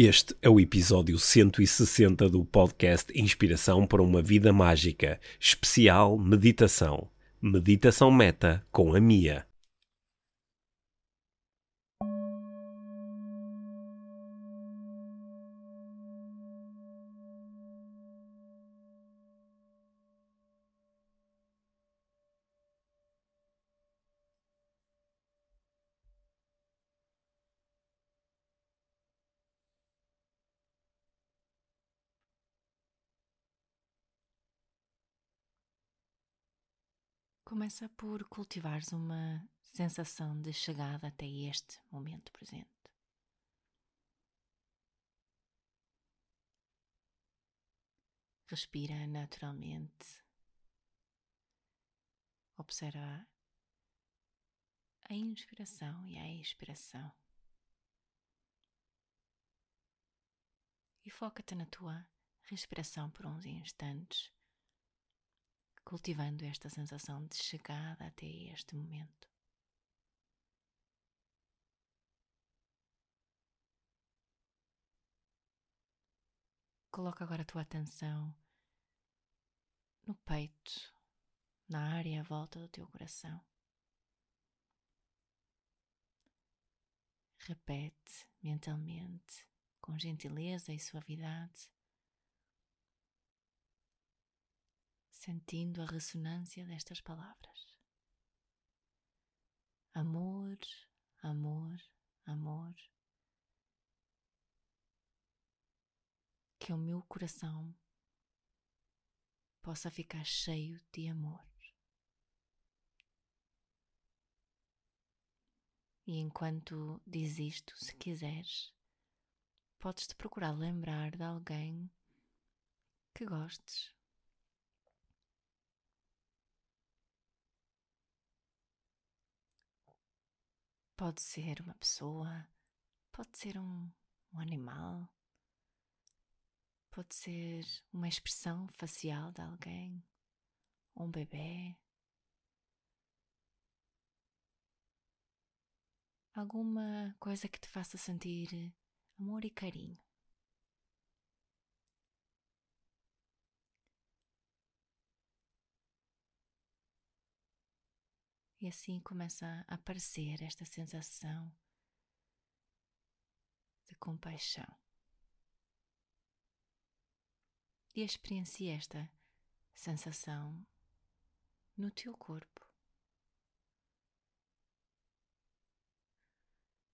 Este é o episódio 160 do podcast Inspiração para uma Vida Mágica, especial Meditação. Meditação Meta com a Mia. Começa por cultivares uma sensação de chegada até este momento presente. Respira naturalmente. Observa a inspiração e a expiração. E foca-te na tua respiração por uns instantes cultivando esta sensação de chegada até este momento. Coloca agora a tua atenção no peito, na área à volta do teu coração. Repete mentalmente, com gentileza e suavidade, sentindo a ressonância destas palavras. Amor, amor, amor. Que o meu coração possa ficar cheio de amor. E enquanto diz isto, se quiseres, podes-te procurar lembrar de alguém que gostes Pode ser uma pessoa, pode ser um, um animal, pode ser uma expressão facial de alguém, um bebê. Alguma coisa que te faça sentir amor e carinho. E assim começa a aparecer esta sensação de compaixão. E experiencia esta sensação no teu corpo.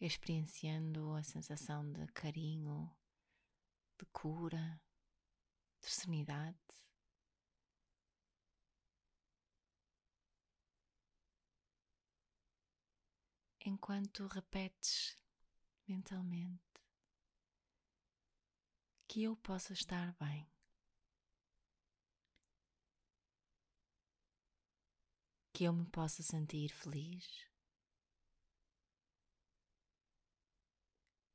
Experienciando a sensação de carinho, de cura, de serenidade. Enquanto repetes mentalmente que eu possa estar bem. Que eu me possa sentir feliz.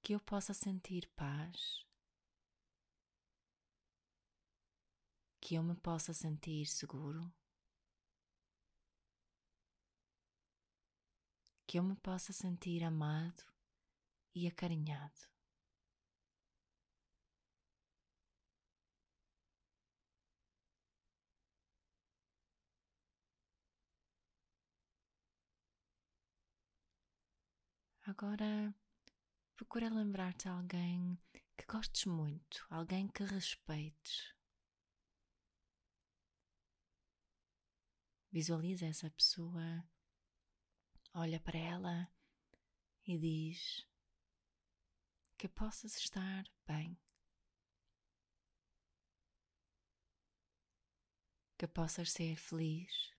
Que eu possa sentir paz. Que eu me possa sentir seguro. Que eu me possa sentir amado e acarinhado. Agora procura lembrar-te alguém que gostes muito, alguém que respeites. Visualiza essa pessoa olha para ela e diz que possas estar bem, que possas ser feliz,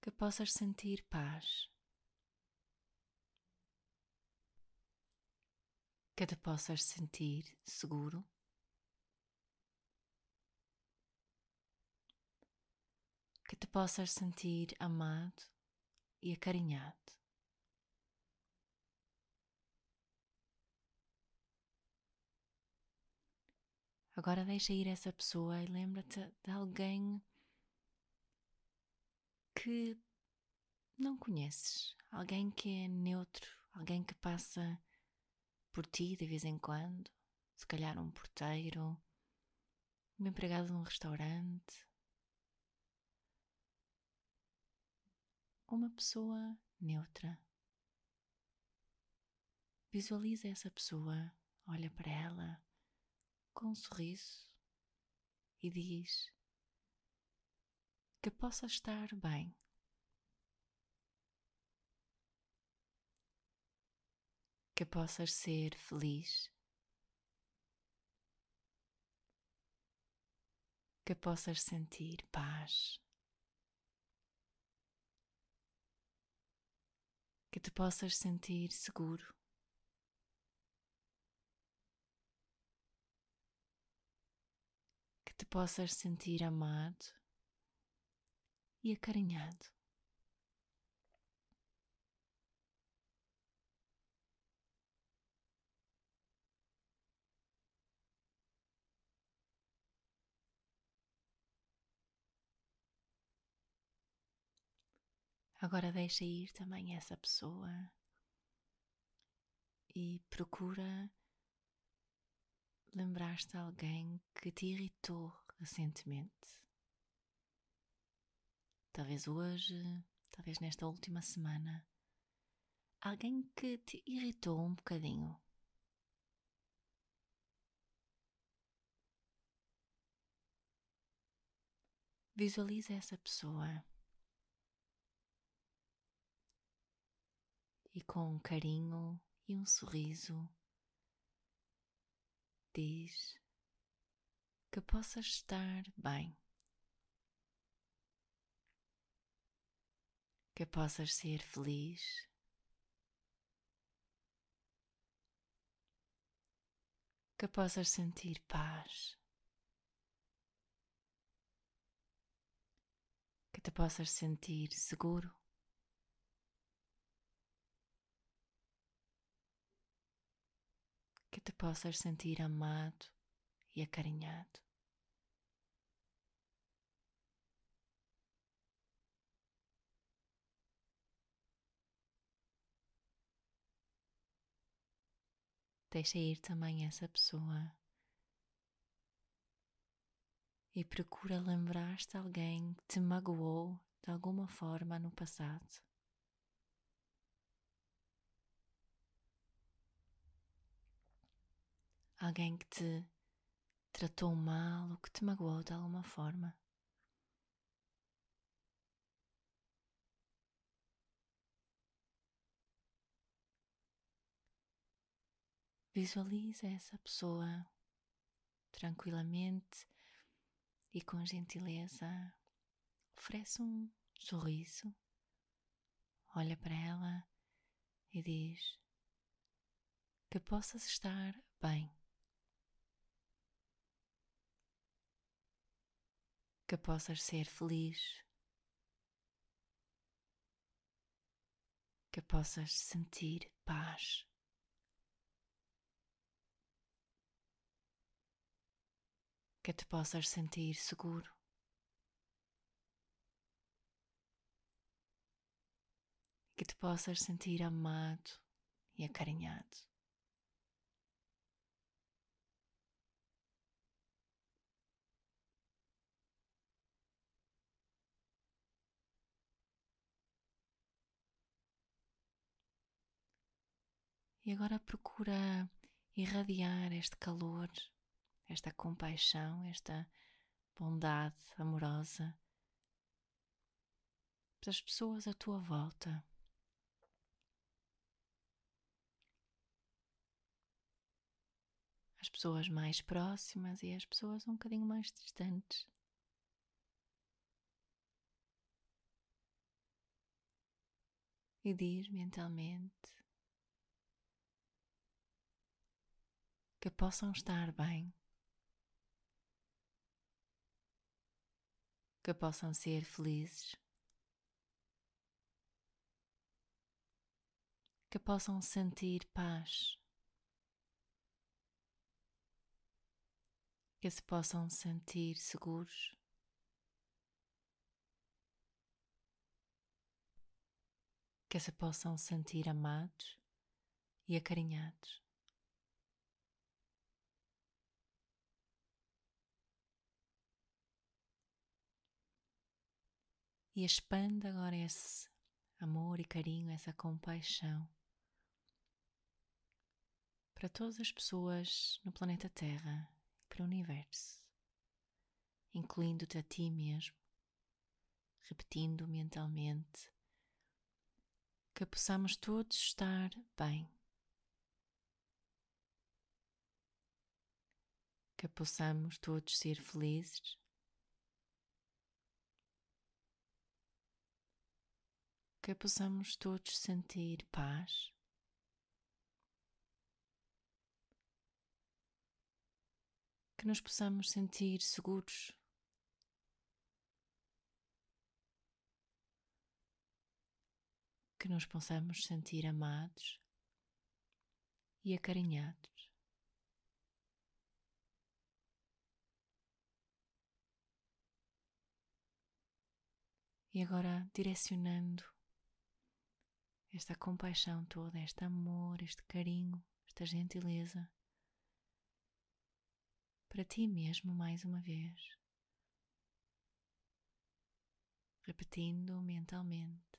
que possas sentir paz. Que te possas sentir seguro que te possas sentir amado e acarinhado. Agora deixa ir essa pessoa e lembra-te de alguém que não conheces, alguém que é neutro, alguém que passa por ti de vez em quando, se calhar um porteiro, um empregado de um restaurante, uma pessoa neutra. Visualiza essa pessoa, olha para ela com um sorriso e diz que possa estar bem. Que possas ser feliz. Que possas sentir paz. Que te possas sentir seguro. Que te possas sentir amado e acarinhado. Agora deixa ir também essa pessoa e procura lembrar-te alguém que te irritou recentemente. Talvez hoje, talvez nesta última semana. Alguém que te irritou um bocadinho. Visualiza essa pessoa e com um carinho e um sorriso diz que possas estar bem, que possas ser feliz. Que possas sentir paz, que te possas sentir seguro. Te possas sentir amado e acarinhado. Deixa ir também essa pessoa e procura lembrar-te alguém que te magoou de alguma forma no passado. Alguém que te tratou mal ou que te magoou de alguma forma. Visualiza essa pessoa tranquilamente e com gentileza. Oferece um sorriso, olha para ela e diz que possas estar bem. Que possas ser feliz, que possas sentir paz. Que te possas sentir seguro. Que te possas sentir amado e acarinhado. E agora procura irradiar este calor, esta compaixão, esta bondade amorosa para as pessoas à tua volta. As pessoas mais próximas e as pessoas um bocadinho mais distantes. E diz mentalmente: que possam estar bem, que possam ser felizes, que possam sentir paz, que se possam sentir seguros. que se possam sentir amados e acarinhados. E expande agora esse amor e carinho, essa compaixão para todas as pessoas no planeta Terra e para o universo, incluindo-te a ti mesmo, repetindo mentalmente que possamos todos estar bem. Que possamos todos ser felizes. Que possamos todos sentir paz. Que nos possamos sentir seguros que nos possamos sentir amados e acarinhados. E agora direcionando esta compaixão toda, este amor, este carinho, esta gentileza para ti mesmo mais uma vez, repetindo mentalmente.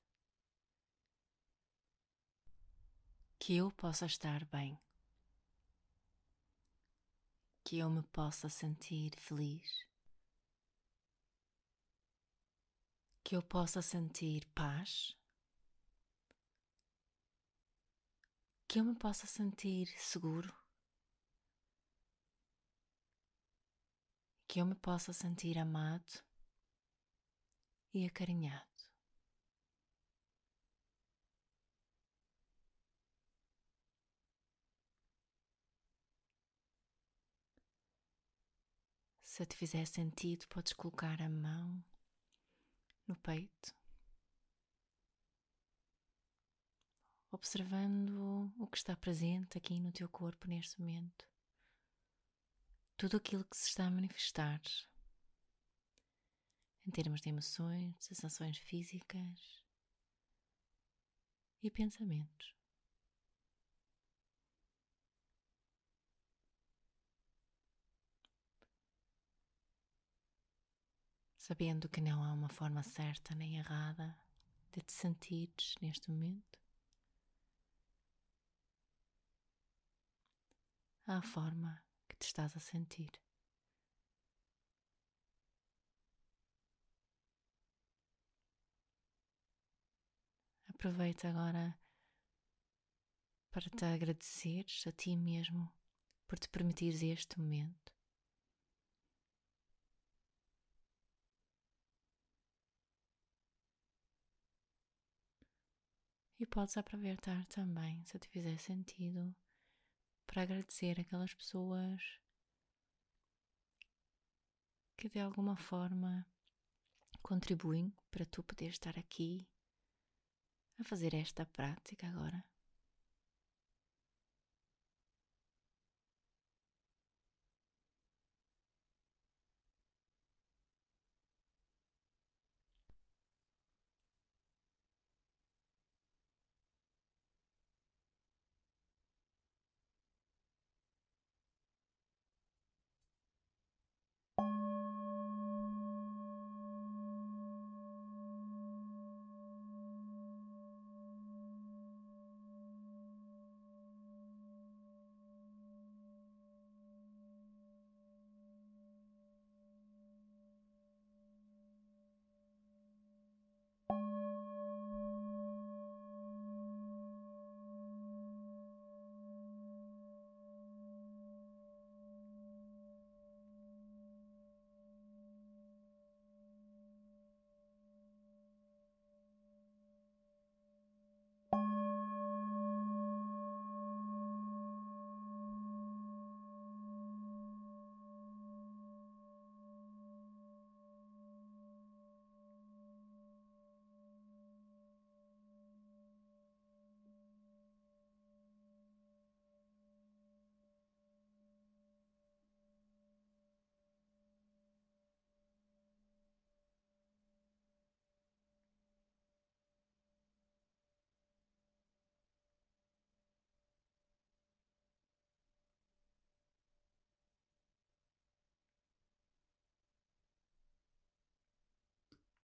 que eu possa estar bem, que eu me possa sentir feliz, que eu possa sentir paz, que eu me possa sentir seguro, que eu me possa sentir amado e acarinhado. Se te fizer sentido, podes colocar a mão no peito, observando o que está presente aqui no teu corpo neste momento. Tudo aquilo que se está a manifestar em termos de emoções, sensações físicas e pensamentos. sabendo que não há uma forma certa nem errada de te sentires neste momento. A forma que te estás a sentir. Aproveita agora para te agradeceres a ti mesmo por te permitires este momento. E podes aproveitar também, se te fizer sentido, para agradecer aquelas pessoas que de alguma forma contribuem para tu poder estar aqui a fazer esta prática agora.